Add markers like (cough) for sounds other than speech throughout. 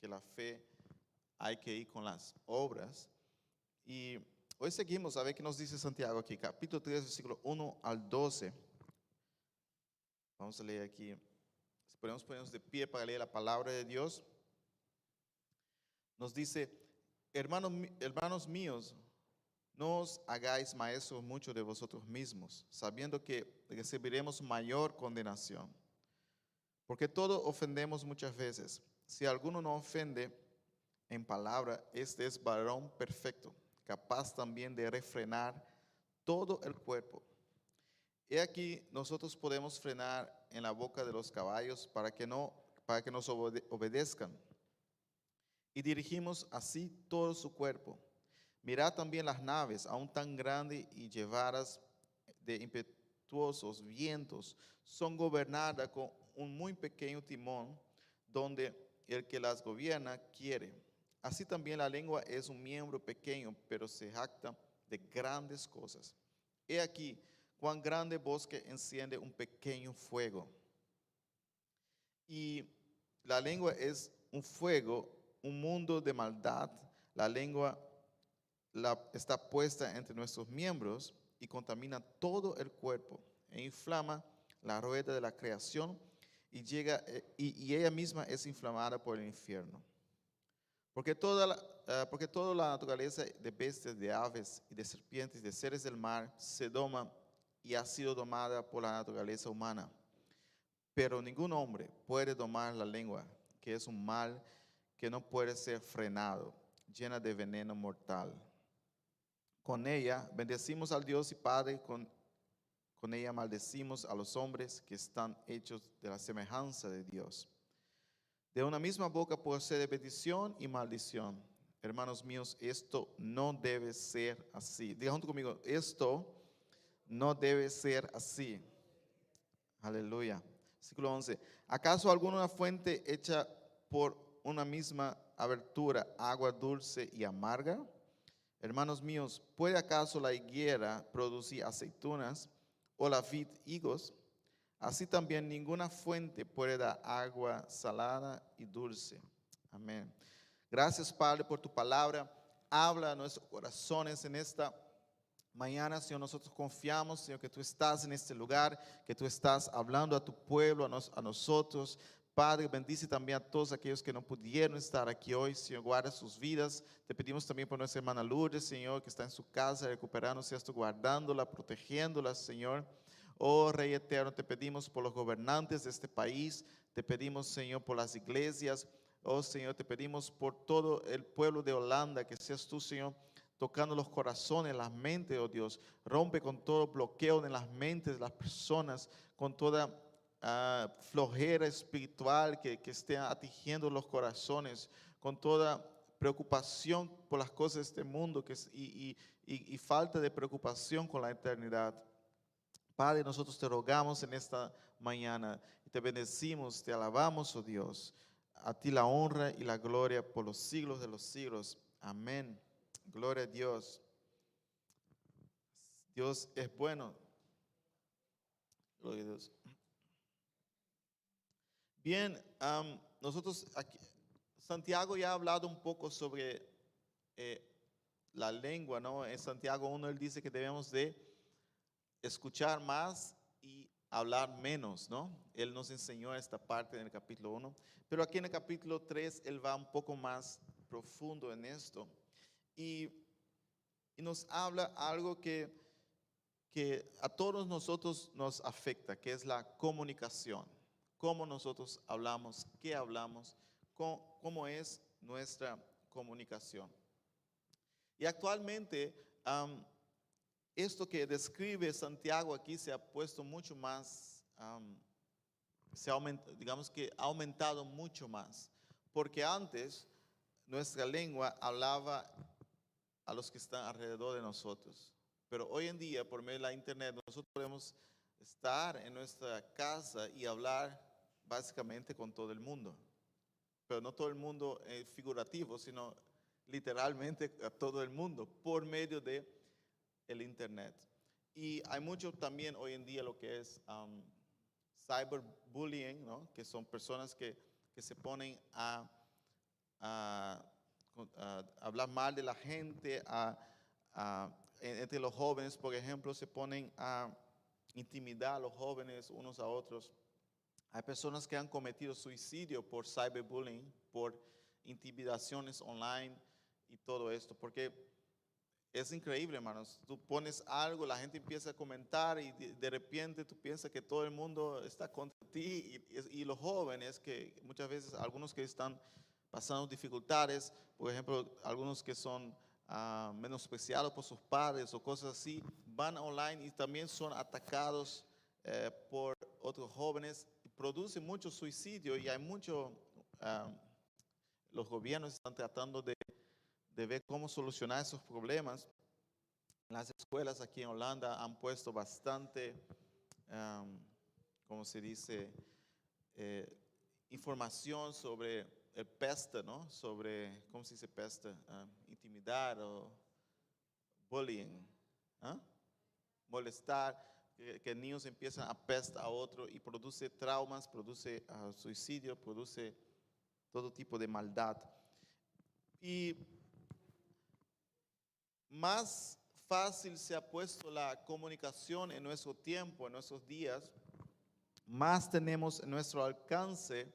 que la fe hay que ir con las obras. Y hoy seguimos a ver qué nos dice Santiago aquí, capítulo 3, versículo 1 al 12. Vamos a leer aquí. Si podemos ponernos de pie para leer la palabra de Dios. Nos dice, hermanos, hermanos míos, no os hagáis maestros mucho de vosotros mismos, sabiendo que recibiremos mayor condenación. Porque todos ofendemos muchas veces. Si alguno no ofende en palabra, este es varón perfecto, capaz también de refrenar todo el cuerpo. He aquí, nosotros podemos frenar en la boca de los caballos para que, no, para que nos obedezcan. Y dirigimos así todo su cuerpo Mirad también las naves, aún tan grandes y llevadas de impetuosos vientos, son gobernadas con un muy pequeño timón, donde el que las gobierna quiere. Así también la lengua es un miembro pequeño, pero se jacta de grandes cosas. He aquí cuán grande bosque enciende un pequeño fuego. Y la lengua es un fuego, un mundo de maldad. La lengua está puesta entre nuestros miembros y contamina todo el cuerpo e inflama la rueda de la creación y, llega, eh, y, ella misma es inflamada por el infierno. Porque toda, la, eh, porque toda la naturaleza de bestias, de aves y de serpientes, de seres del mar, se doma y ha sido domada por la naturaleza humana. Pero ningún hombre puede domar la lengua, que es un mal que no puede ser frenado, llena de veneno mortal. Con ella bendecimos al Dios y Padre, con, con ella maldecimos a los hombres que están hechos de la semejanza de Dios. De una misma boca ser bendición y maldición. Hermanos míos, esto no debe ser así. Diga junto conmigo, esto no debe ser así. Aleluya. Versículo 11. ¿Acaso alguna fuente hecha por una misma abertura, agua dulce y amarga? Hermanos míos, ¿puede acaso la higuera producir aceitunas o la vid higos? Así también ninguna fuente puede dar agua salada y dulce. Amén. Gracias, Padre, por tu palabra. Habla a nuestros corazones en esta mañana, Señor. Nosotros confiamos, Señor, que tú estás en este lugar, que tú estás hablando a tu pueblo, a, a nosotros. Padre, bendice también a todos aquellos que no pudieron estar aquí hoy, Señor, guarda sus vidas. Te pedimos también por nuestra hermana Lourdes, Señor, que está en su casa recuperándose esto, guardándola, protegiéndola, Señor. Oh Rey eterno, te pedimos por los gobernantes de este país, te pedimos, Señor, por las iglesias. Oh Señor, te pedimos por todo el pueblo de Holanda, que seas tú, Señor, tocando los corazones, las mentes, oh Dios. Rompe con todo bloqueo en las mentes de las personas, con toda flojera espiritual que, que esté atingiendo los corazones, con toda preocupación por las cosas de este mundo que, y, y, y, falta de preocupación con la eternidad. Padre, nosotros te rogamos en esta mañana y te bendecimos, te alabamos, oh Dios. A ti la honra y la gloria por los siglos de los siglos. Amén. Gloria a Dios. Dios es bueno. Gloria a Dios. Bien, nosotros aquí, Santiago ya ha hablado un poco sobre eh, la lengua, ¿no? En Santiago 1 él dice que debemos de escuchar más y hablar menos, ¿no? Él nos enseñó esta parte en el capítulo 1, pero aquí en el capítulo 3 él va un poco más profundo en esto y, y nos habla algo que, que a todos nosotros nos afecta, que es la comunicación cómo nosotros hablamos, qué hablamos, cómo, es nuestra comunicación. Y actualmente, esto que describe Santiago aquí se ha puesto mucho más, se digamos que ha aumentado mucho más, porque antes nuestra lengua hablaba a los que están alrededor de nosotros, pero hoy en día, por medio de la internet, nosotros podemos estar en nuestra casa y hablar básicamente con todo el mundo. Pero no todo el mundo es figurativo, sino literalmente a todo el mundo por medio de el internet. Y hay mucho también hoy en día lo que es um, cyberbullying, ¿no? que son personas que, que se ponen a, hablar mal de la gente, entre los jóvenes, por ejemplo, se ponen a intimidar a los jóvenes unos a otros. Hay personas que han cometido suicidio por cyberbullying, por intimidaciones online y todo esto, porque es increíble, hermanos. Tú pones algo, la gente empieza a comentar y de, repente tú piensas que todo el mundo está contra ti y, y- los jóvenes que muchas veces, algunos que están pasando dificultades, por ejemplo, algunos que son ah, menospreciados por sus padres o cosas así, van online y también son atacados eh, por otros jóvenes, produce mucho suicidio y hay mucho, ah, los gobiernos están tratando de, de ver cómo solucionar esos problemas. Las escuelas aquí en Holanda han puesto bastante, am, ¿cómo se dice? Eh, información sobre el peste, ¿no? Sobre, ¿cómo se dice peste? Ah, intimidar o bullying, ¿ah? molestar, que, niños empiezan a pestar a otro y produce traumas, produce ah, suicidio, produce todo tipo de maldad. Y más fácil se ha puesto la comunicación en nuestro tiempo, en nuestros días, más tenemos en nuestro alcance,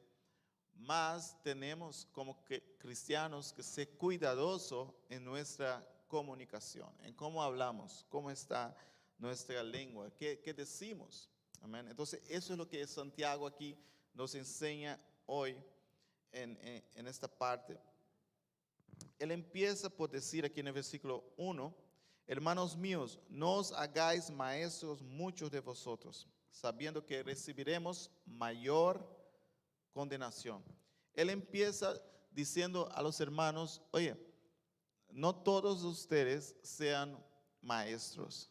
más tenemos como que cristianos que ser cuidadosos en nuestra comunicación, en cómo hablamos, cómo está nuestra lengua, qué, qué decimos. Amén. Entonces, eso es lo que Santiago aquí nos enseña hoy en, en- en esta parte. Él empieza por decir aquí en el versículo 1, hermanos míos, no os hagáis maestros muchos de vosotros, sabiendo que recibiremos mayor condenación. Él empieza diciendo a los hermanos, oye, no todos ustedes sean maestros,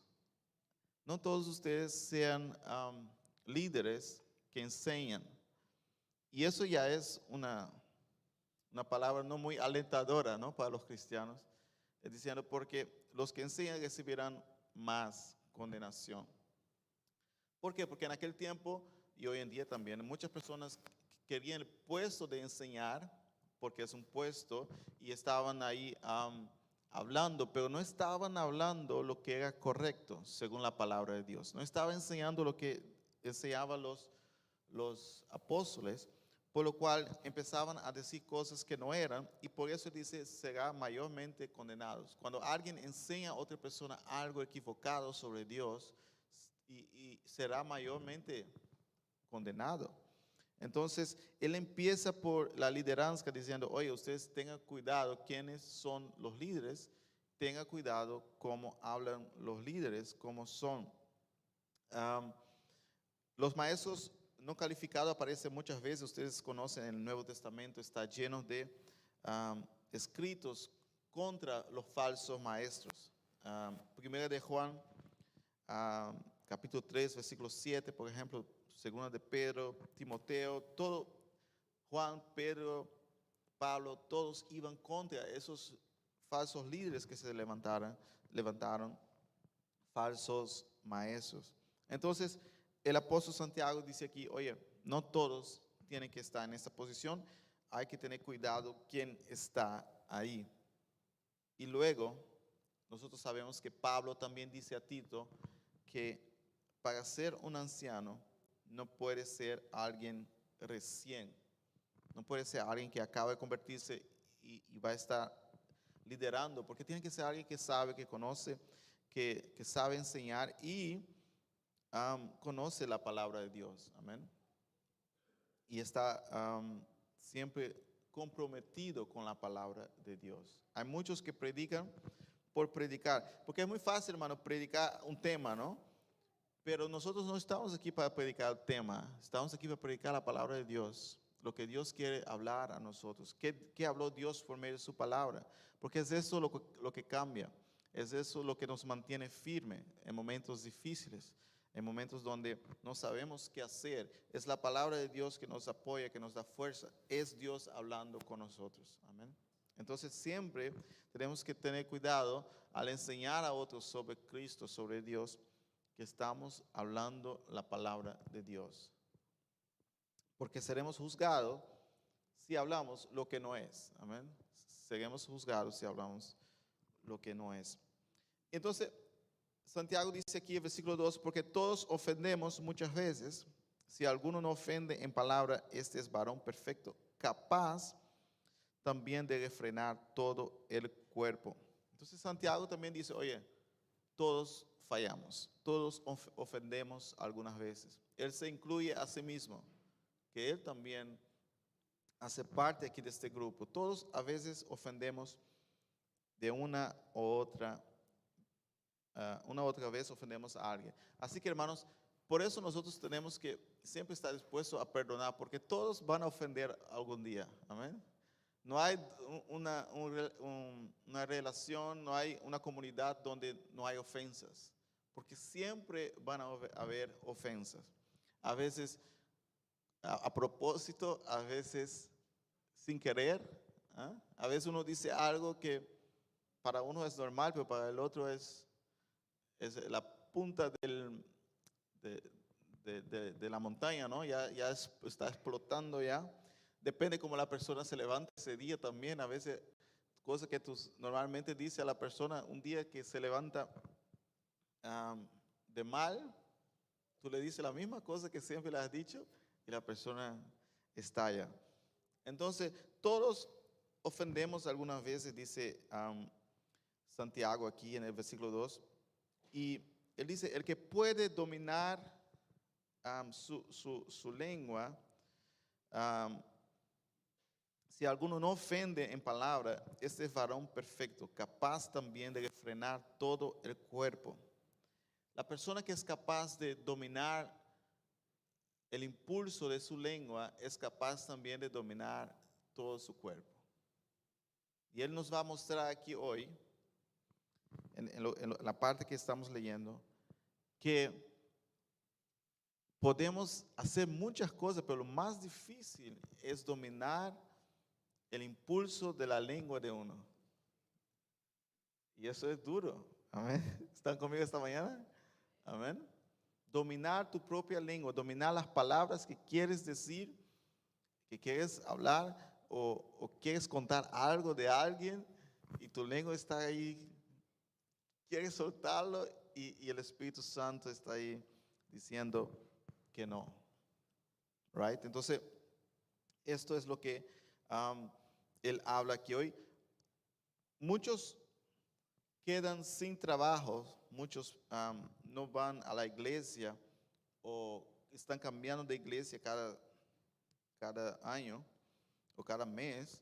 no todos ustedes sean am, líderes que enseñan. Y eso ya es una, una palabra no muy alentadora ¿no? para los cristianos, es diciendo, porque los que enseñan recibirán más condenación. ¿Por qué? Porque en aquel tiempo y hoy en día también muchas personas querían el puesto de enseñar, porque es un puesto, y estaban ahí am, hablando, pero no estaban hablando lo que era correcto según la palabra de Dios. No estaban enseñando lo que enseñaban los, los apóstoles, por lo cual empezaban a decir cosas que no eran, y por eso dice, será mayormente condenados. Cuando alguien enseña a otra persona algo equivocado sobre Dios, y, y será mayormente condenado. Entonces, él empieza por la lideranza diciendo, oye, ustedes tengan cuidado quiénes son los líderes, tengan cuidado cómo hablan los líderes, cómo son. Los maestros no calificados aparecen muchas veces, ustedes conocen el Nuevo Testamento, está lleno de escritos contra los falsos maestros. Primera de Juan, capítulo 3, versículo 7, por ejemplo, segunda de Pedro, Timoteo, todo, Juan, Pedro, Pablo, todos iban contra esos falsos líderes que se levantaron, levantaron falsos maestros. Entonces, el apóstol Santiago dice aquí, oye, no todos tienen que estar en esta posición, hay que tener cuidado quién está ahí. Y luego, nosotros sabemos que Pablo también dice a Tito que para ser un anciano no puede ser alguien recién, no puede ser alguien que acaba de convertirse y, va a estar liderando, porque tiene que ser alguien que sabe, que conoce, que, sabe enseñar y am, conoce la palabra de Dios. Amén. Y está am, siempre comprometido con la palabra de Dios. Hay muchos que predican por predicar, porque es muy fácil, hermano, predicar un tema, ¿no? Pero nosotros no estamos aquí para predicar el tema, estamos aquí para predicar la palabra de Dios, lo que Dios quiere hablar a nosotros. ¿Qué, qué habló Dios por medio de su palabra? Porque es eso lo, lo que cambia, es eso lo que nos mantiene firme en momentos difíciles, en momentos donde no sabemos qué hacer. Es la palabra de Dios que nos apoya, que nos da fuerza. Es Dios hablando con nosotros. Amén. Entonces siempre tenemos que tener cuidado al enseñar a otros sobre Cristo, sobre Dios, que estamos hablando la palabra de Dios. Porque seremos juzgados si hablamos lo que no es. Amén. seremos juzgados si hablamos lo que no es. Entonces, Santiago dice aquí en versículo 2, porque todos ofendemos muchas veces. Si alguno no ofende en palabra, este es varón perfecto, capaz también de refrenar todo el cuerpo. Entonces Santiago también dice, oye, todos fallamos, todos ofendemos algunas veces. Él se incluye a sí mismo, que él también hace parte aquí de este grupo. Todos a veces ofendemos de una u otra, uh, una u otra vez ofendemos a alguien. Así que hermanos, por eso nosotros tenemos que siempre estar dispuestos a perdonar, porque todos van a ofender algún día. Amén. No hay una, una relación, no hay una comunidad donde no hay ofensas, porque siempre van a haber ofensas. A veces a, propósito, a veces sin querer. ¿ah? A veces uno dice algo que para uno es normal, pero para el otro es, es la punta del, de, de, la montaña, ¿no? Ya, ya está explotando ya. Depende cómo la persona se levanta ese día también. A veces, cosas que tú normalmente dices a la persona, un día que se levanta de mal, tú le dices la misma cosa que siempre le has dicho y la persona estalla. Entonces, todos ofendemos algunas veces, dice Santiago aquí en el versículo 2, y él dice, el que puede dominar su, lengua, si alguno no ofende en palabra, este es varón perfecto, capaz también de frenar todo el cuerpo. La persona que es capaz de dominar el impulso de su lengua es capaz también de dominar todo su cuerpo. Y Él nos va a mostrar aquí hoy, en, la parte que estamos leyendo, que podemos hacer muchas cosas, pero lo más difícil es dominar el impulso de la lengua de uno. Y eso es duro. Amén. (laughs) ¿Están conmigo esta mañana? Amén dominar tu propia lengua, dominar las palabras que quieres decir, que quieres hablar o, quieres contar algo de alguien y tu lengua está ahí, quieres soltarlo y, el Espíritu Santo está ahí diciendo que no. Right? Entonces, esto es lo que um, él habla aquí hoy. Muchos quedan sin trabajo, muchos no van a la iglesia o están cambiando de iglesia cada, cada año o cada mes,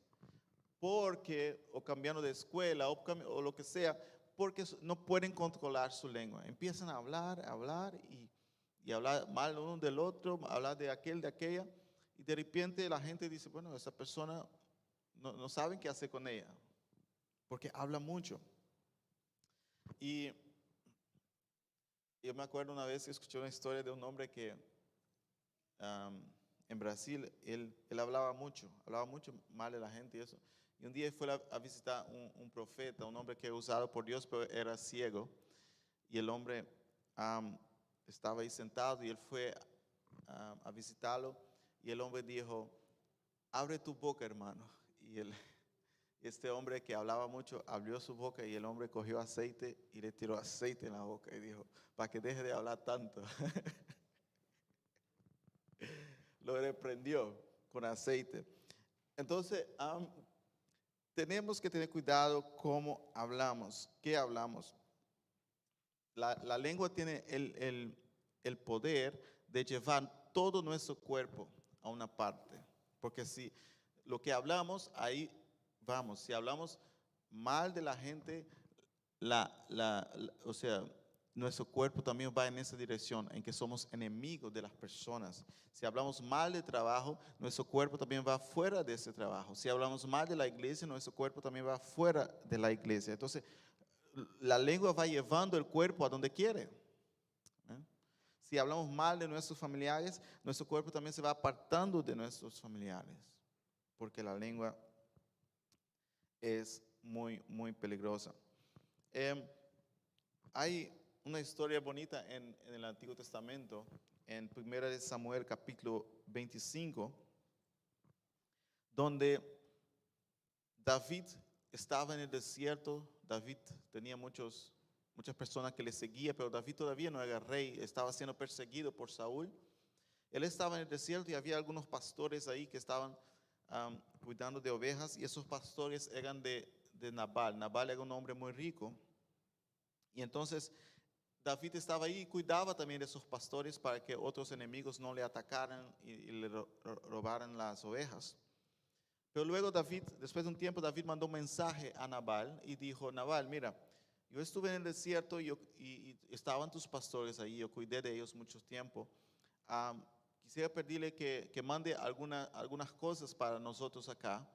porque, o cambiando de escuela o, o lo que sea, porque no pueden controlar su lengua. Empiezan a hablar, a hablar y, y hablar mal uno del otro, hablar de aquel, de aquella, y de repente la gente dice, bueno, esa persona no, saben qué hacer con ella, porque habla mucho. Y yo me acuerdo una vez que escuché una historia de un hombre que en Brasil, él, él, hablaba mucho, hablaba mucho mal de la gente y eso. Y un día fue a, visitar un, un, profeta, un hombre que era usado por Dios, pero era ciego. Y el hombre estaba ahí sentado y él fue a visitarlo. Y el hombre dijo, abre tu boca, hermano. (laughs) Y este hombre que hablaba mucho abrió su boca y el hombre cogió aceite y le tiró aceite en la boca y dijo, para que deje de hablar tanto. (laughs) Lo reprendió con aceite. Entonces, tenemos que tener cuidado cómo hablamos, qué hablamos. La, lengua tiene el, el poder de llevar todo nuestro cuerpo a una parte. Porque si lo que hablamos, ahí vamos, si hablamos mal de la gente, la, la, o sea, nuestro cuerpo también va en esa dirección, en que somos enemigos de las personas. Si hablamos mal de trabajo, nuestro cuerpo también va fuera de ese trabajo. Si hablamos mal de la iglesia, nuestro cuerpo también va fuera de la iglesia. Entonces, la lengua va llevando el cuerpo a donde quiere. ¿eh? Si hablamos mal de nuestros familiares, nuestro cuerpo también se va apartando de nuestros familiares, porque la lengua es muy, muy peligrosa. Em, hay una historia bonita en, el Antiguo Testamento, en 1 Samuel capítulo 25, donde David estaba en el desierto, David tenía muchos, muchas personas que le seguían, pero David todavía no era rey, estaba siendo perseguido por Saúl. Él estaba en el desierto y había algunos pastores ahí que estaban cuidando de ovejas y esos pastores eran de, Nabal. Nabal era un hombre muy rico. Y entonces David estaba ahí y cuidaba también de esos pastores para que otros enemigos no le atacaran y, le ro- ro- robaran las ovejas. Pero luego David, después de un tiempo, David mandó un mensaje a Nabal y dijo, Nabal, mira, yo estuve en el desierto y, yo- estaban tus pastores ahí, yo cuidé de ellos mucho tiempo. Quisiera pedirle que, mande alguna- algunas cosas para nosotros acá,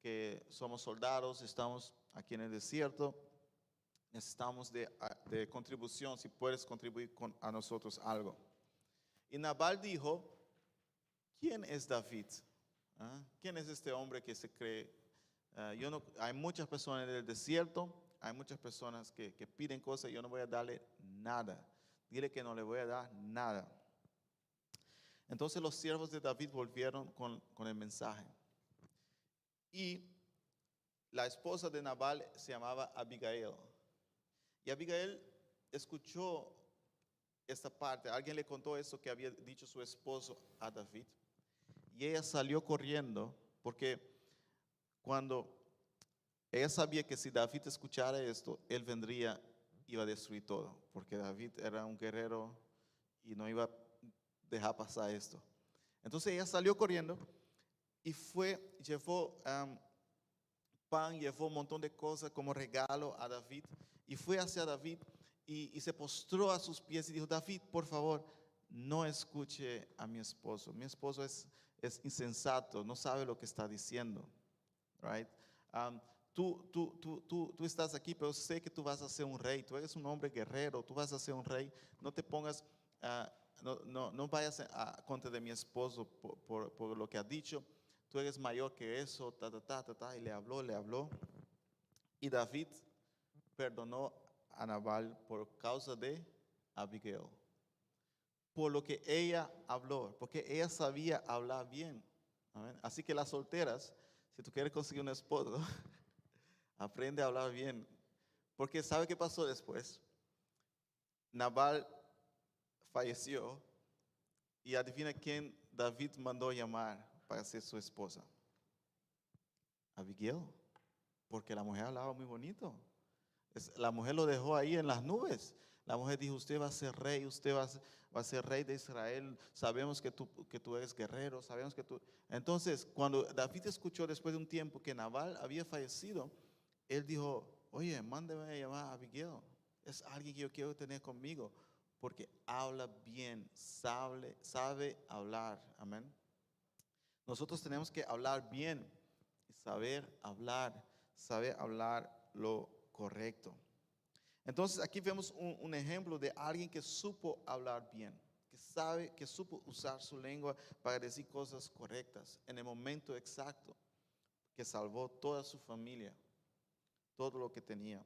que somos soldados, estamos aquí en el desierto, necesitamos de, contribución, si puedes contribuir con, a nosotros algo. Y Nabal dijo, ¿quién es David? ¿Ah? ¿Quién es este hombre que se cree? Ah, yo no, hay muchas personas en el desierto, hay muchas personas que, piden cosas yo no voy a darle nada. Dile que no le voy a dar nada. Entonces los siervos de David volvieron con, con el mensaje. Y la esposa de Nabal se llamaba Abigail. Y Abigail escuchó esta parte. Alguien le contó eso que había dicho su esposo a David. Y ella salió corriendo porque cuando ella sabía que si David escuchara esto, él vendría, iba a destruir todo. Porque David era un guerrero y no iba a dejar pasar esto. Entonces ella salió corriendo y fue, llevó am, pan, llevó un montón de cosas como regalo a David y fue hacia David y, y se postró a sus pies y dijo, David, por favor, no escuche a mi esposo. Mi esposo es, es insensato, no sabe lo que está diciendo. Right? Um, tú, tú, tú, tú, estás aquí, pero sé que tú vas a ser un rey. Tú eres un hombre guerrero, tú vas a ser un rey. No te pongas, ah, no, no, no vayas a, contra de mi esposo por, por, por lo que ha dicho. Tú eres mayor que eso, ta, ta, ta, ta, ta. Y le habló, le habló. Y David perdonó a Nabal por causa de Abigail. Por lo que ella habló, porque ella sabía hablar bien. Amén. Así que las solteras, si tú quieres conseguir un esposo, (laughs) aprende a hablar bien. Porque ¿sabe qué pasó después? Nabal falleció y adivina quién David mandó llamar para ser su esposa. Abigail, porque la mujer hablaba muy bonito. La mujer lo dejó ahí en las nubes. La mujer dijo, usted va a ser rey, usted va a ser, va a ser rey de Israel. Sabemos que tú, que tú eres guerrero, sabemos que tú... Entonces, cuando David escuchó después de un tiempo que Nabal había fallecido, él dijo, oye, mándeme a llamar a Abigail. Es alguien que yo quiero tener conmigo, porque habla bien, sabe, sabe hablar. Amén. Nosotros tenemos que hablar bien y saber hablar, saber hablar lo correcto. Entonces aquí vemos un, ejemplo de alguien que supo hablar bien, que sabe, que supo usar su lengua para decir cosas correctas en el momento exacto, que salvó toda su familia, todo lo que tenía.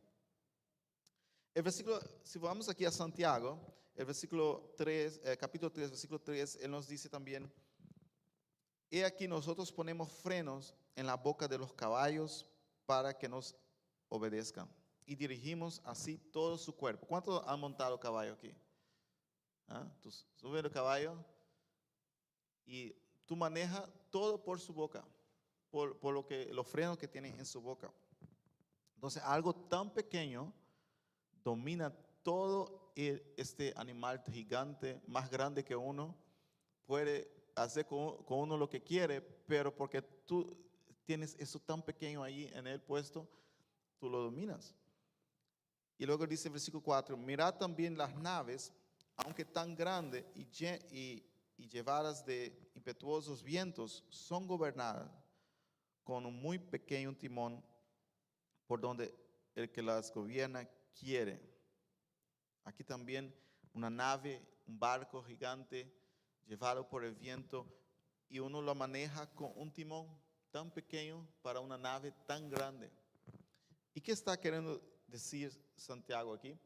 El versículo, si vamos aquí a Santiago, el versículo 3, eh, capítulo 3, versículo 3, él nos dice también, He aquí nosotros ponemos frenos en la boca de los caballos para que nos obedezcan. Y dirigimos así todo su cuerpo. ¿Cuántos han montado caballo aquí? ¿Ah? Tú subes el caballo y tú manejas todo por su boca, por, por lo que, los frenos que tiene en su boca. Entonces, algo tan pequeño domina todo este animal gigante, más grande que uno, puede hacer con, con uno lo que quiere, pero porque tú tienes eso tan pequeño ahí en el puesto, tú lo dominas. Y luego dice el versículo 4, mirad también las naves, aunque tan grandes y, y- y llevadas de impetuosos vientos, son gobernadas con un muy pequeño timón por donde el que las gobierna quiere. Aquí también una nave, un barco gigante llevado por el viento y uno lo maneja con un timón tan pequeño para una nave tan grande. ¿Y qué está queriendo decir Santiago aquí?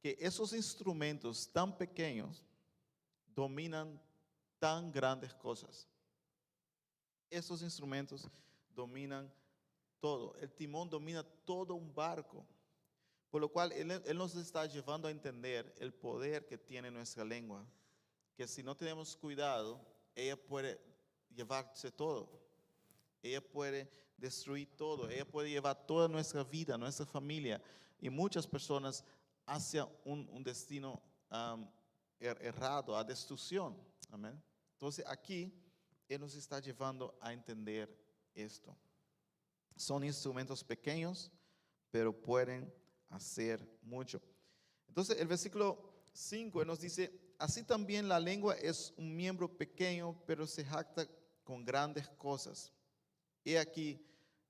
Que esos instrumentos tan pequeños dominan tan grandes cosas. Esos instrumentos dominan todo. El timón domina todo un barco. Por lo cual él, él, nos está llevando a entender el poder que tiene nuestra lengua. Que si no tenemos cuidado, ella puede llevarse todo. Ella puede destruir todo. Ella puede llevar toda nuestra vida, nuestra familia y muchas personas hacia un, un destino um, er, errado, a destrucción. Amén. Entonces aquí Él nos está llevando a entender esto. Son instrumentos pequeños, pero pueden hacer mucho. Entonces el versículo 5 nos dice, así también la lengua es un miembro pequeño, pero se jacta con grandes cosas. He aquí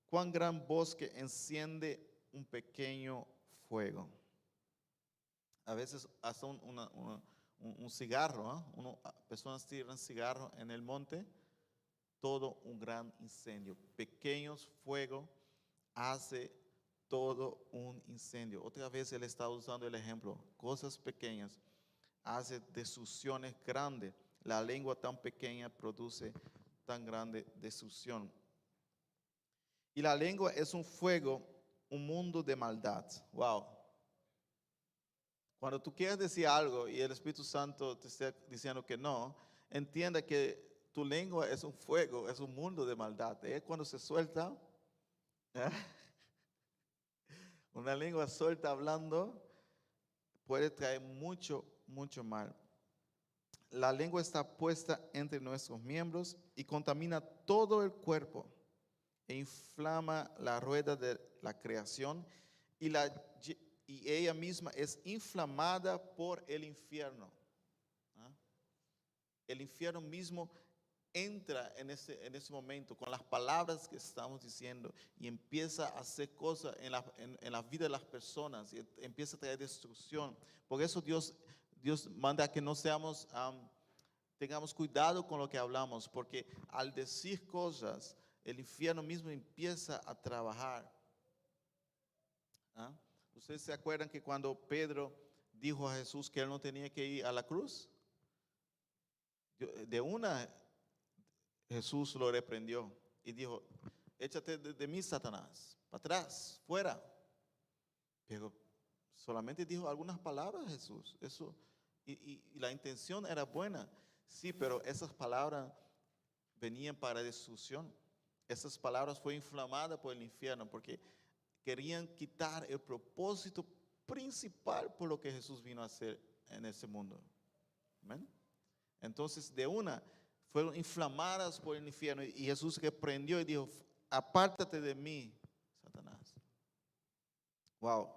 cuán gran bosque enciende un pequeño fuego. A veces hasta un, un, cigarro, ¿ah? Ah, personas tiran cigarro en el monte, todo un gran incendio. Pequeños fuegos hace todo un incendio. Otra vez él está usando el ejemplo, cosas pequeñas hace destrucciones grandes. La lengua tan pequeña produce tan grande destrucción. Y la lengua es un fuego, un mundo de maldad. Wow. Cuando tú quieres decir algo y el Espíritu Santo te está diciendo que no, entienda que tu lengua es un fuego, es un mundo de maldad. ¿eh? Cuando se suelta, ¿eh? Una lengua suelta hablando puede traer mucho, mucho mal. La lengua está puesta entre nuestros miembros y contamina todo el cuerpo e inflama la rueda de la creación y, la, y ella misma es inflamada por el infierno. ¿ah? El infierno mismo entra en ese, en ese momento con las palabras que estamos diciendo y empieza a hacer cosas en la, en, la vida de las personas y empieza a traer destrucción. Por eso Dios, Dios manda que no seamos, tengamos cuidado con lo que hablamos, porque al decir cosas, el infierno mismo empieza a trabajar. ¿Ah? ¿Ustedes se acuerdan que cuando Pedro dijo a Jesús que él no tenía que ir a la cruz? De una, Jesús lo reprendió y dijo, échate de, mí, Satanás, para atrás, fuera. Pero solamente dijo algunas palabras Jesús. Eso, y, y la intención era buena, sí, pero esas palabras venían para destrucción esas palabras fue inflamada por el infierno porque querían quitar el propósito principal por lo que Jesús vino a hacer en ese mundo. Entonces, de una, fueron inflamadas por el infierno y Jesús reprendió y dijo, apártate de mí, Satanás. Wow.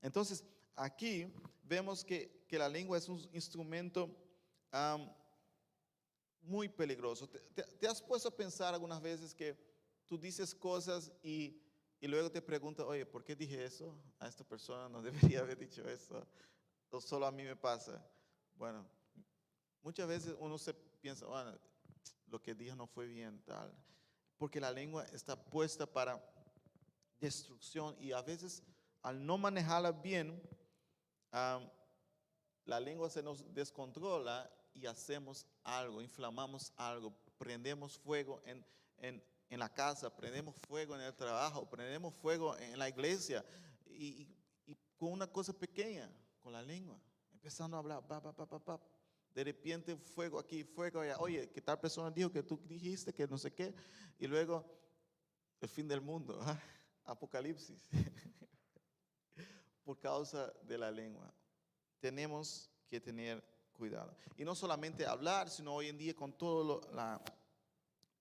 Entonces, aquí vemos que, que la lengua es un instrumento muy peligroso. ¿Te, has puesto a pensar algunas veces que tú dices cosas y, y luego te preguntas, oye, ¿por qué dije eso? A esta persona no (laughs) debería haber dicho eso. O solo a mí me pasa. Bueno, muchas veces uno se piensa, bueno, lo que dije no fue bien, tal. Porque la lengua está puesta para destrucción y a veces al no manejarla bien, la lengua se nos descontrola y hacemos algo, inflamamos algo, prendemos fuego en, en, en la casa, prendemos fuego en el trabajo, prendemos fuego en la iglesia y, con una cosa pequeña, con la lengua, empezando a hablar, de repente fuego aquí, fuego allá, oye, que tal persona dijo que tú dijiste que no sé qué, y luego el fin del mundo, ¿ah? apocalipsis, (laughs) por causa de la lengua. Tenemos que tener cuidado. Y no solamente hablar, sino hoy en día con todo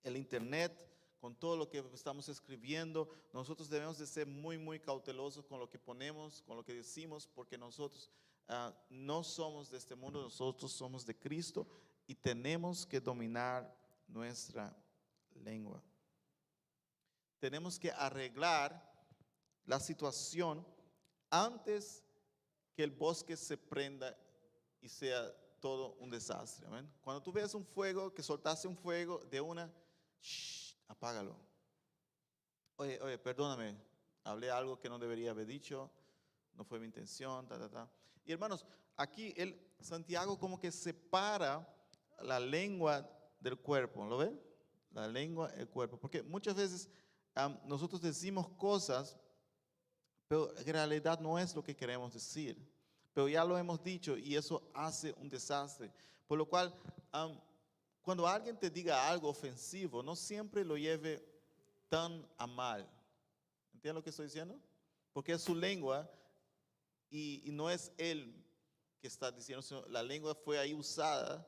el internet, con todo lo que estamos escribiendo, nosotros debemos de ser muy, muy cautelosos con lo que ponemos, con lo que decimos, porque nosotros ah, no somos de este mundo, nosotros somos de Cristo y tenemos que dominar nuestra lengua. Tenemos que arreglar la situación antes que el bosque se prenda y sea todo un desastre. Cuando tú ves un fuego, que soltaste un fuego de una, apágalo. Oye, oye, perdóname, hablé algo que no debería haber dicho, no fue mi intención, ta, ta, ta. Y hermanos, aquí el Santiago como que separa la lengua del cuerpo, ¿lo ven? La lengua, el cuerpo, porque muchas veces am, nosotros decimos cosas, pero en realidad no es lo que queremos decir. Pero ya lo hemos dicho y eso hace un desastre. Por lo cual, am, cuando alguien te diga algo ofensivo, no siempre lo lleve tan a mal. ¿Entienden lo que estoy diciendo? Porque es su lengua y, no es él que está diciendo, sino la lengua fue ahí usada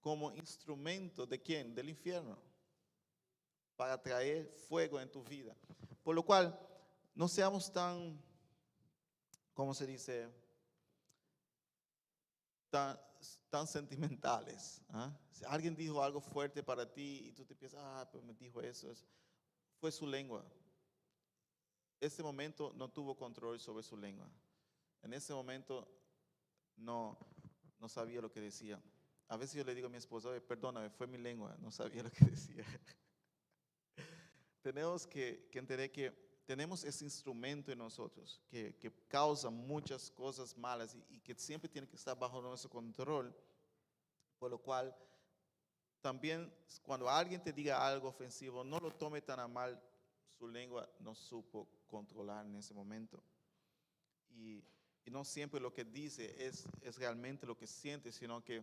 como instrumento de quién? Del infierno, para traer fuego en tu vida. Por lo cual, no seamos tan, ¿cómo se dice? Tan, tan sentimentales. ¿ah? Si alguien dijo algo fuerte para ti y tú te piensas, ah, pues me dijo eso, es- fue su lengua. Este momento no tuvo control sobre su lengua. En ese momento no, no sabía lo que decía. A veces yo le digo a mi esposa, "Oye, perdóname, fue mi lengua, no sabía lo que decía. (laughs) tenemos que, que entender que tenemos ese instrumento en nosotros que, que causa muchas cosas malas y, y que siempre tiene que estar bajo nuestro control. Por lo cual, también cuando alguien te diga algo ofensivo, no lo tome tan a mal. Su lengua no supo controlar en ese momento. Y, y no siempre lo que dice es, es realmente lo que siente, sino que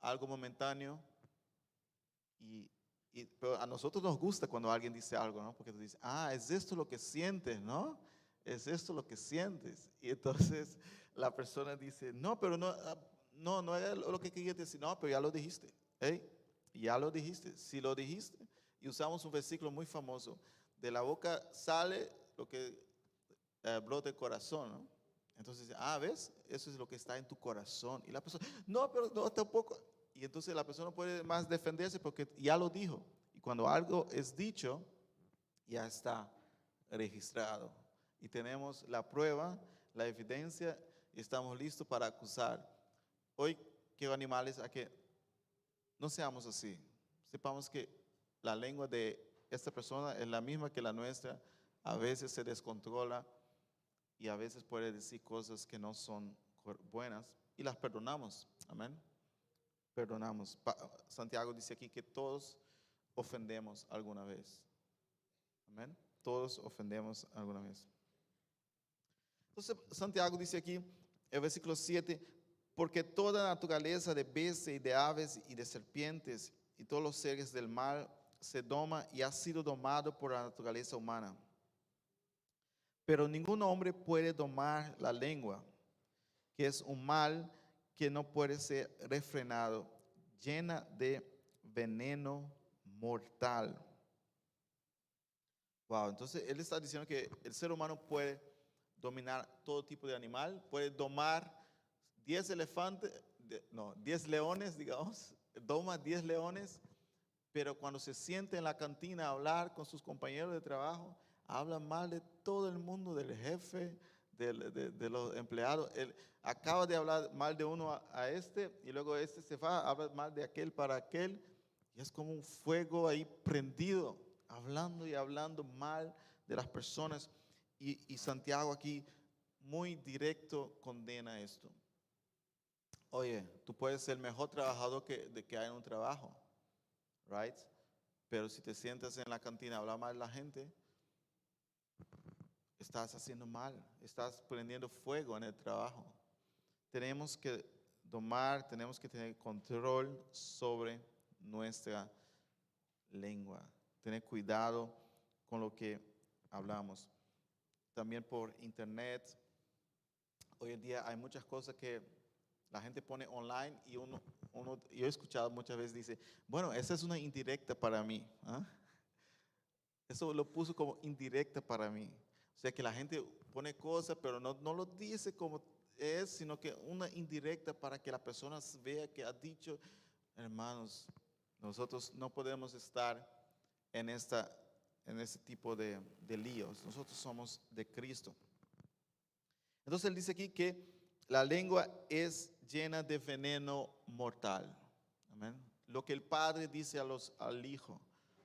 algo momentáneo. Y, y- pero a nosotros nos gusta cuando alguien dice algo, ¿no? Porque tú dices, ah, es esto lo que sientes, ¿no? Es esto lo que sientes. Y entonces (laughs) la persona dice, no, pero no, ah, no, no era lo que quería decir, no, pero ya lo dijiste. ¿eh? Ya lo dijiste. Si lo dijiste, y usamos un versículo muy famoso, de la boca sale lo que eh, brota el corazón, ¿no? Entonces, ah, ¿ves? Eso es lo que está en tu corazón. Y la persona, no, pero no, tampoco. Y entonces la persona no puede más defenderse porque ya lo dijo. Y cuando algo es dicho, ya está registrado. Y tenemos la prueba, la evidencia, y estamos listos para acusar. Hoy quiero animales a que no seamos así. Sepamos que la lengua de esta persona es la misma que la nuestra. A veces se descontrola y a veces puede decir cosas que no son buenas y las perdonamos. Amén. Perdonamos. Santiago dice aquí que todos ofendemos alguna vez. Amén. Todos ofendemos alguna vez. Entonces, Santiago dice aquí, el versículo 7, porque toda naturaleza de peces y de aves y de serpientes y todos los seres del mar se doma y ha sido domado por la naturaleza humana. Pero ningún hombre puede domar la lengua, que es un mal que no puede ser refrenado, llena de veneno mortal. Wow, entonces él está diciendo que el ser humano puede dominar todo tipo de animal, puede domar 10 elefantes, no, 10 leones, (laughs) digamos, doma 10 leones, pero cuando se siente en la cantina a hablar con sus compañeros de trabajo, habla mal de todo el mundo, del jefe, de, los empleados. Acaba de hablar mal de uno a, este y luego este se va, habla mal de aquel para aquel. Y es como un fuego ahí prendido, hablando y hablando mal de las personas. Y, Santiago aquí muy directo condena esto. Oye, tú puedes ser el mejor trabajador que hay en un trabajo, right? Pero si te sientas en la cantina a hablar mal de la gente, estás haciendo mal, estás prendiendo fuego en el trabajo. Tenemos que domar, tenemos que tener control sobre nuestra lengua, tener cuidado con lo que hablamos. También por internet, hoy en día hay muchas cosas que la gente pone online y uno, uno yo he escuchado muchas veces, dice, bueno, esa es una indirecta para mí. ¿ah? Eso lo puso como indirecta para mí. O sea que la gente pone cosas, pero no, no lo dice como es, sino que una indirecta para que la persona vea que ha dicho, hermanos, nosotros no podemos estar en, esta, en este tipo de, de líos. Nosotros somos de Cristo. Entonces él dice aquí que la lengua es llena de veneno mortal. Amén. Lo que el padre dice a los, al hijo,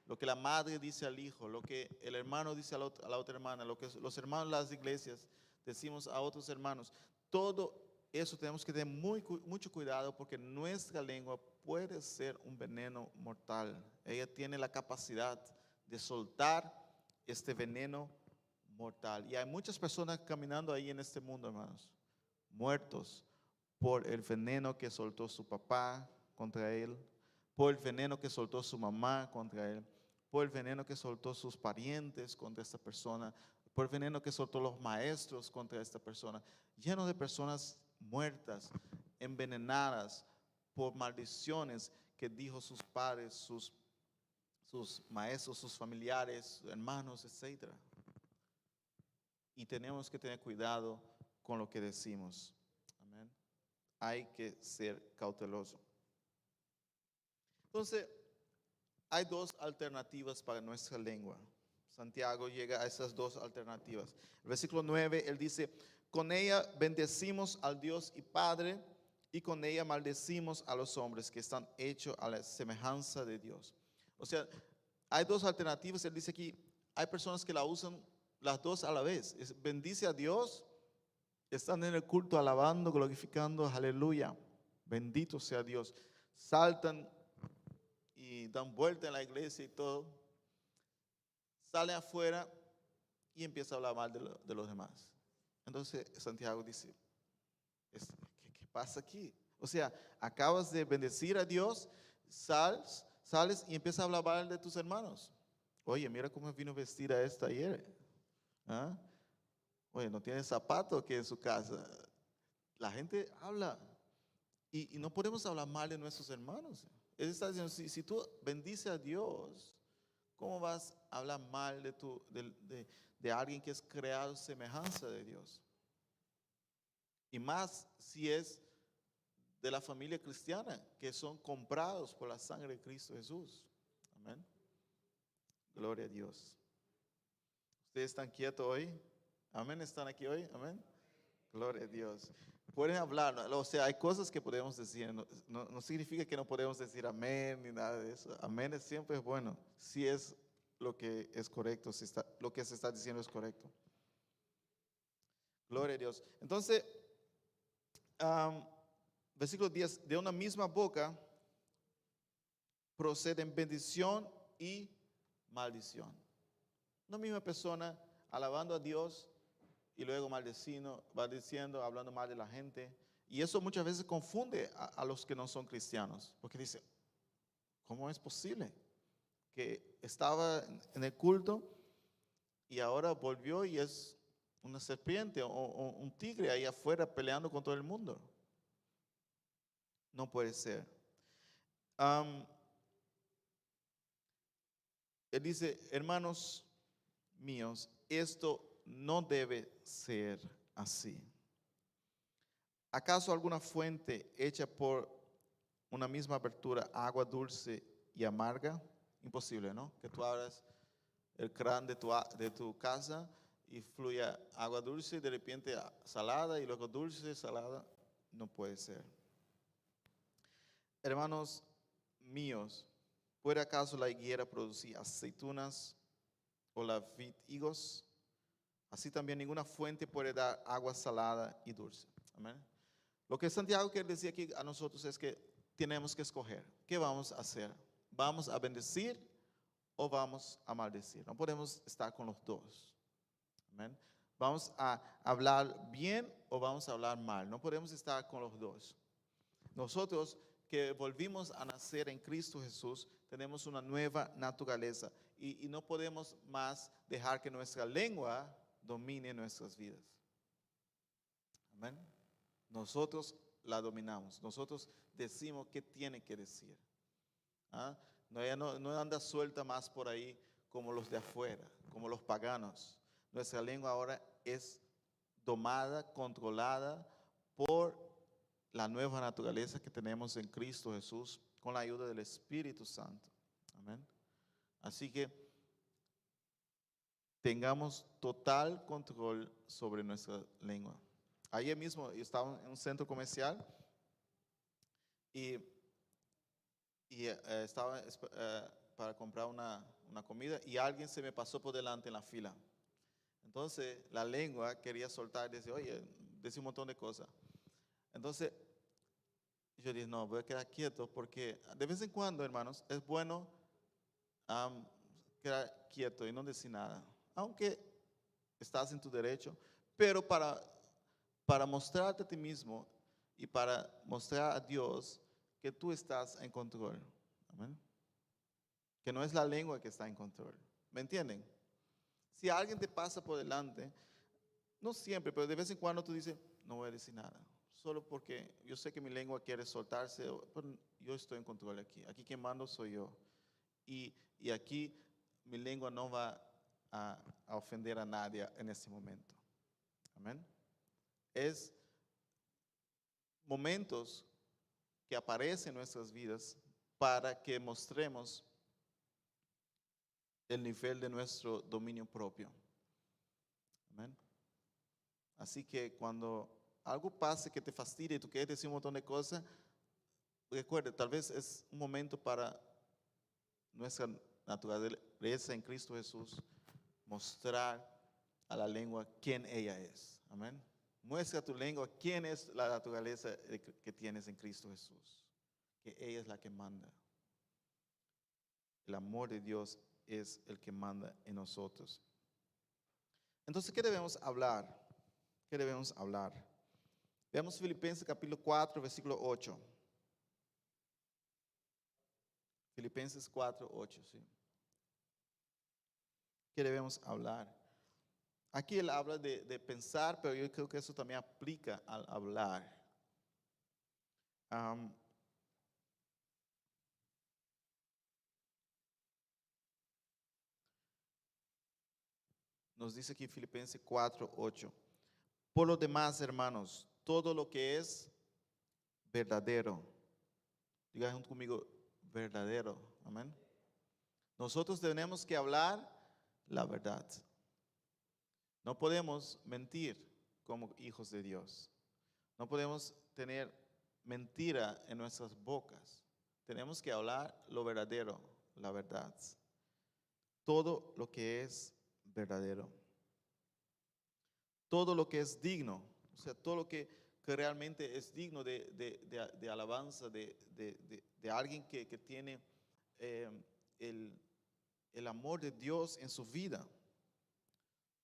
lo que la madre dice al hijo, lo que el hermano dice a la, ot- a la otra hermana, lo que los hermanos de las iglesias decimos a otros hermanos, todo eso tenemos que tener muy, mucho cuidado porque nuestra lengua puede ser un veneno mortal. Ella tiene la capacidad de soltar este veneno mortal. Y hay muchas personas caminando ahí en este mundo, hermanos, muertos por el veneno que soltó su papá contra él, por el veneno que soltó su mamá contra él, por el veneno que soltó sus parientes contra esta persona, por el veneno que soltó los maestros contra esta persona, lleno de personas muertas, envenenadas por maldiciones que dijo sus padres, sus, sus maestros, sus familiares, hermanos, etc. Y tenemos que tener cuidado con lo que decimos. Amén. Hay que ser cauteloso. Entonces, hay dos alternativas para nuestra lengua. Santiago llega a esas dos alternativas. Versículo 9, él dice, con ella bendecimos al Dios y Padre y con ella maldecimos a los hombres que están hechos a la semejanza de Dios. O sea, hay dos alternativas. Él dice aquí, hay personas que la usan las dos a la vez. bendice a Dios, están en el culto alabando, glorificando, aleluya. Bendito sea Dios. Saltan y dan vuelta en la iglesia y todo. Sale afuera y empieza a hablar mal de los demás. Entonces Santiago dice, ¿qué, pasa aquí? O sea, acabas de bendecir a Dios, sales, sales y empiezas a hablar mal de tus hermanos. Oye, mira cómo vino vestida esta ayer. ¿Ah? Oye, no tiene zapato que en su casa. La gente habla y, no podemos hablar mal de nuestros hermanos. Él está diciendo, si, tú bendices a Dios, ¿cómo vas a hablar mal de, tu, de, de alguien que es creado semejanza de Dios. Y más si es de la familia cristiana, que son comprados por la sangre de Cristo Jesús. Amén. Gloria a Dios. ¿Ustedes están quietos hoy? Amén. ¿Están aquí hoy? Amén. Gloria a Dios. Pueden hablar, o sea, hay cosas que podemos decir, no, no, significa que no podemos decir amén ni nada de eso. Amén es siempre es bueno, si es lo que es correcto, si está, lo que se está diciendo es correcto. Gloria a Dios. Entonces, versículo 10, de una misma boca proceden bendición y maldición. Una misma persona alabando a Dios y luego maldiciendo, maldiciendo, hablando mal de la gente. Y eso muchas veces confunde a, a los que no son cristianos, porque dice, ¿cómo es posible? que estaba en el culto y ahora volvió y es una serpiente o, un tigre ahí afuera peleando con todo el mundo. No puede ser. él dice, hermanos míos, esto no debe ser así. ¿Acaso alguna fuente hecha por una misma abertura, agua dulce y amarga? Imposible, ¿no? Que tú abras el crán de tu, casa y fluya agua dulce y de repente salada y luego dulce, salada. No puede ser. Hermanos míos, ¿puede acaso la higuera producir aceitunas o la vid higos? Así también ninguna fuente puede dar agua salada y dulce. Amén. Lo que Santiago quiere decir aquí a nosotros es que tenemos que escoger. ¿Qué vamos a hacer? ¿Vamos a bendecir o vamos a maldecir? No podemos estar con los dos. Amén. Vamos a hablar bien o vamos a hablar mal. No podemos estar con los dos. Nosotros que volvimos a nacer en Cristo Jesús, tenemos una nueva naturaleza y, y no podemos más dejar que nuestra lengua domine nuestras vidas. Amén. Nosotros la dominamos. Nosotros decimos qué tiene que decir. ¿Ah? No, ella no, anda suelta más por ahí como los de afuera, como los paganos. Nuestra lengua ahora es domada, controlada por la nueva naturaleza que tenemos en Cristo Jesús con la ayuda del Espíritu Santo. Amén. Así que tengamos total control sobre nuestra lengua. Ayer mismo estaba en un centro comercial y eh, estaba eh, para comprar una, comida y alguien se me pasó por delante en la fila. Entonces la lengua quería soltar decir, oye, decía un montón de cosas. Entonces yo dije, no, voy a quedar quieto porque de vez en cuando, hermanos, es bueno quedar quieto y no decir nada. Aunque estás en tu derecho, pero para, para mostrarte a ti mismo y para mostrar a Dios que tú estás en control. Amén. Que no es la lengua que está en control. ¿Me entienden? Si alguien te pasa por delante, no siempre, pero de vez en cuando tú dices, no voy a decir nada. Solo porque yo sé que mi lengua quiere soltarse, pero yo estoy en control aquí. Aquí quien mando soy yo. Y, y aquí mi lengua no va a, ofender a nadie en este momento. Amén. Es momentos que aparecen en nuestras vidas para que mostremos el nivel de nuestro dominio propio. Amén. Así que cuando algo pase que te fastidie y tú quieres decir un montón de cosas, recuerde, tal vez es un momento para nuestra naturaleza en Cristo Jesús mostrar a la lengua quién ella es. Amén. Muestra a tu lengua quién es la naturaleza que tienes en Cristo Jesús. Que ella es la que manda. El amor de Dios es el que manda en nosotros. Entonces, ¿qué debemos hablar? ¿Qué debemos hablar? Veamos Filipenses capítulo 4, versículo 8. Filipenses 4, 8, sí. ¿Qué debemos hablar? Aquí él habla de, pensar, pero yo creo que eso también aplica al hablar. nos dice aquí Filipenses 4, 8. Por lo demás, hermanos, todo lo que es verdadero, diga junto conmigo, verdadero, amén. Nosotros tenemos que hablar la verdad. No podemos mentir como hijos de Dios. No podemos tener mentira en nuestras bocas. Tenemos que hablar lo verdadero, la verdad. Todo lo que es verdadero. Todo lo que es digno, o sea, todo lo que, realmente es digno de, alabanza, de, alguien que, tiene eh, el, el amor de Dios en su vida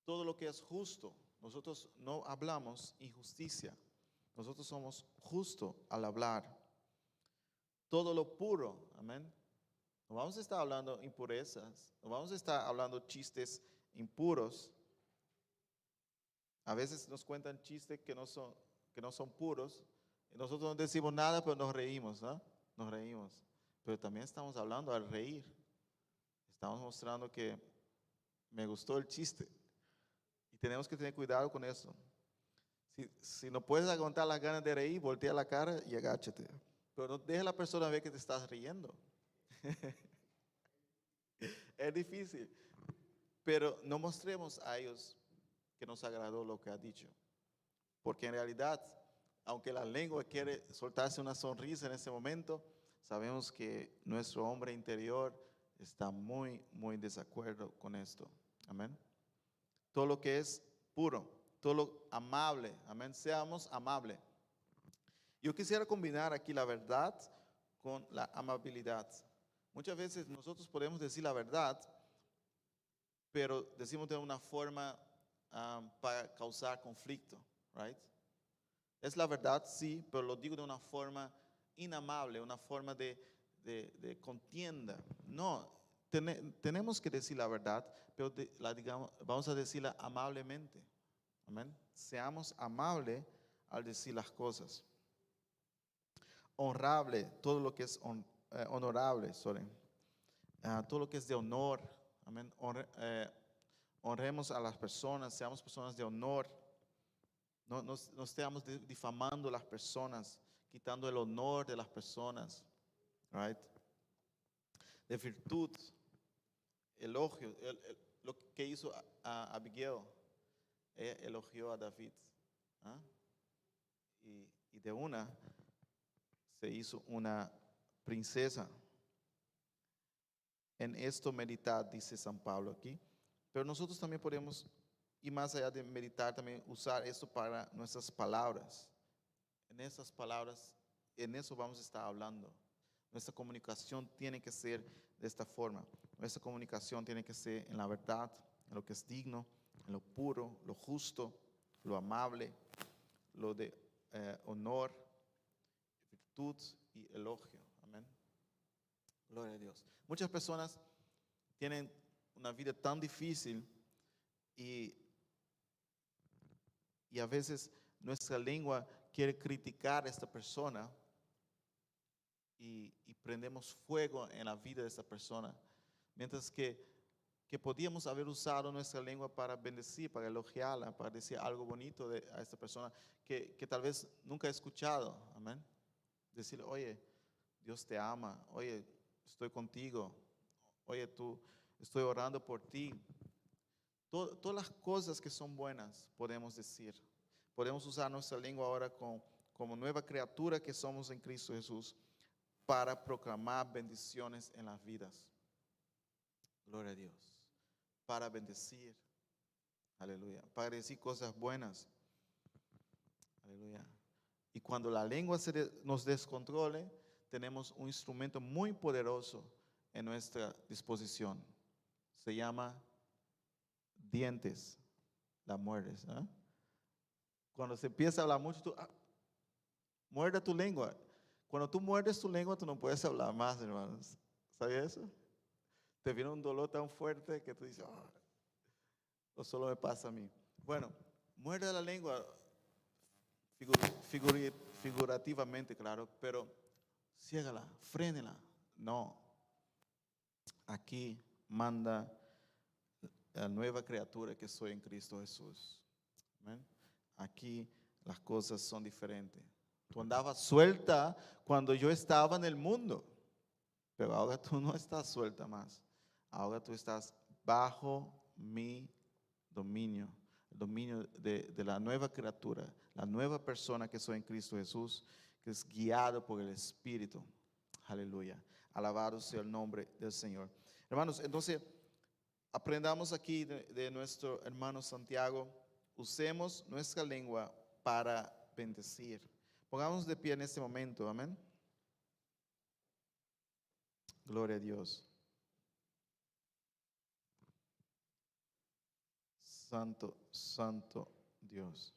todo lo que es justo. Nosotros no hablamos injusticia. Nosotros somos justos al hablar. Todo lo puro, amén. No vamos a estar hablando impurezas, no vamos a estar hablando chistes impuros. A veces nos cuentan chistes que no son, que no son puros. Y nosotros no decimos nada, pero nos reímos, ¿no? Nos reímos. Pero también estamos hablando al reír. Estamos mostrando que me gustó el chiste. Y tenemos que tener cuidado con eso. Si, no puedes aguantar las ganas de reír, voltea la cara y agáchate. Pero no deja a la persona ver que te estás riendo. (laughs) es difícil. Pero no mostremos a ellos que nos agradó lo que ha dicho. Porque en realidad, aunque la lengua quiere soltarse una sonrisa en ese momento, sabemos que nuestro hombre interior está muy, muy desacuerdo con esto. Amén todo lo que es puro, todo lo amable. Amén. Seamos amables. Yo quisiera combinar aquí la verdad con la amabilidad. Muchas veces nosotros podemos decir la verdad, pero decimos de una forma um, para causar conflicto, right? Es la verdad, sí, pero lo digo de una forma inamable, una forma de, de contienda. No, tenemos que decir la verdad, pero la, digamos, vamos a decirla amablemente. Amén. Seamos amables al decir las cosas. Honrable, todo lo que es eh, honorable, sorry. Ah, todo lo que es de honor. Amén. Eh, honremos a las personas, seamos personas de honor. No, no, no estemos difamando a las personas, quitando el honor de las personas. Right? De virtud, elogio, lo que hizo a, Abigail, ella elogió a David. ¿ah? Y, y de una se hizo una princesa. En esto meditar, dice San Pablo aquí. Pero nosotros también podemos, y más allá de meditar, también usar esto para nuestras palabras. En esas palabras, en eso vamos a estar hablando. Nuestra comunicación tiene que ser de esta forma. Nuestra comunicación tiene que ser en la verdad, en lo que es digno, en lo puro, lo justo, lo amable, lo de eh, honor, virtud y elogio. Amén. Gloria a Dios. Muchas personas tienen una vida tan difícil y, y a veces nuestra lengua quiere criticar a esta persona y, y prendemos fuego en la vida de esta persona. Mientras que, que podíamos haber usado nuestra lengua para bendecir, para elogiarla, para decir algo bonito de, a esta persona que, que tal vez nunca ha escuchado. Amén. Decirle, oye, Dios te ama, oye, estoy contigo, oye, tú, estoy orando por ti. Tod- todas las cosas que son buenas podemos decir. Podemos usar nuestra lengua ahora con- como nueva criatura que somos en Cristo Jesús para proclamar bendiciones en las vidas. Gloria a Dios. Para bendecir. Aleluya. Para decir cosas buenas. Aleluya. Y cuando la lengua se nos descontrole, tenemos un instrumento muy poderoso en nuestra disposición. Se llama dientes. La muerdes. ¿ah? Cuando se empieza a hablar mucho, tú ah, muerde tu lengua. Cuando tú muerdes tu lengua, tú no puedes hablar más, hermanos. ¿Sabías eso? Te viene un dolor tan fuerte que tú dices, "Ah, o solo me pasa a mí. Bueno, muerde la lengua figu- figuri- figurativamente, claro, pero ciégala, frénela. No. Aquí manda la nueva criatura que soy en Cristo Jesús. Aquí las cosas son diferentes. Tú andabas suelta cuando yo estaba en el mundo, pero ahora tú no estás suelta más. Ahora tú estás bajo mi dominio, el dominio de, de la nueva criatura, la nueva persona que soy en Cristo Jesús, que es guiado por el Espíritu. Aleluya. Alabado sea el nombre del Señor. Hermanos, entonces aprendamos aquí de, de nuestro hermano Santiago, usemos nuestra lengua para bendecir. Pongamos de pie en este momento, amén. Gloria a Dios. Santo, santo Dios.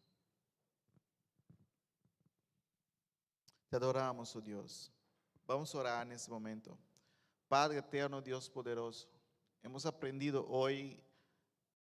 Te adoramos, oh Dios. Vamos a orar en este momento. Padre eterno, Dios poderoso, hemos aprendido hoy